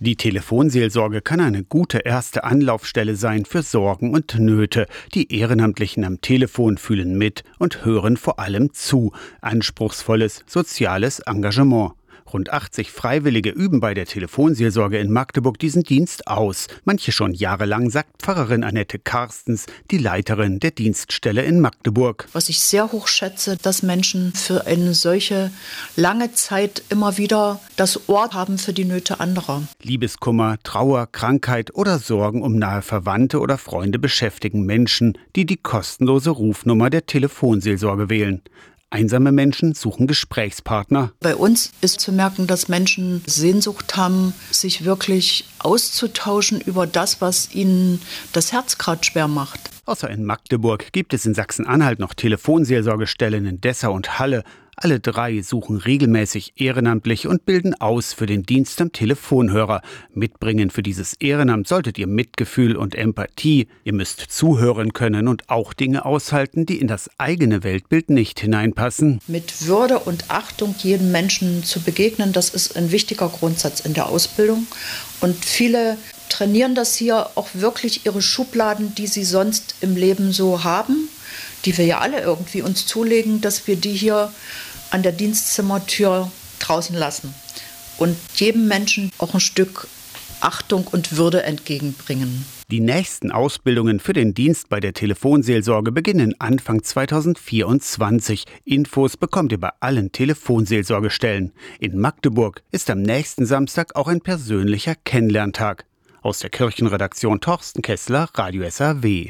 Die Telefonseelsorge kann eine gute erste Anlaufstelle sein für Sorgen und Nöte. Die Ehrenamtlichen am Telefon fühlen mit und hören vor allem zu. Anspruchsvolles soziales Engagement. Rund 80 Freiwillige üben bei der Telefonseelsorge in Magdeburg diesen Dienst aus. Manche schon jahrelang, sagt Pfarrerin Annette Karstens, die Leiterin der Dienststelle in Magdeburg. Was ich sehr hoch schätze, dass Menschen für eine solche lange Zeit immer wieder das Ohr haben für die Nöte anderer. Liebeskummer, Trauer, Krankheit oder Sorgen um nahe Verwandte oder Freunde beschäftigen Menschen, die die kostenlose Rufnummer der Telefonseelsorge wählen. Einsame Menschen suchen Gesprächspartner. Bei uns ist zu merken, dass Menschen Sehnsucht haben, sich wirklich auszutauschen über das, was ihnen das Herz gerade schwer macht. Außer in Magdeburg gibt es in Sachsen-Anhalt noch Telefonseelsorgestellen in Dessau und Halle. Alle drei suchen regelmäßig ehrenamtlich und bilden aus für den Dienst am Telefonhörer. Mitbringen für dieses Ehrenamt solltet ihr Mitgefühl und Empathie. Ihr müsst zuhören können und auch Dinge aushalten, die in das eigene Weltbild nicht hineinpassen. Mit Würde und Achtung jedem Menschen zu begegnen, das ist ein wichtiger Grundsatz in der Ausbildung. Und viele trainieren das hier auch wirklich ihre Schubladen, die sie sonst im Leben so haben, die wir ja alle irgendwie uns zulegen, dass wir die hier an der Dienstzimmertür draußen lassen und jedem Menschen auch ein Stück Achtung und Würde entgegenbringen. Die nächsten Ausbildungen für den Dienst bei der Telefonseelsorge beginnen Anfang 2024. Infos bekommt ihr bei allen Telefonseelsorgestellen. In Magdeburg ist am nächsten Samstag auch ein persönlicher Kennenlerntag. Aus der Kirchenredaktion Torsten Kessler, Radio SAW.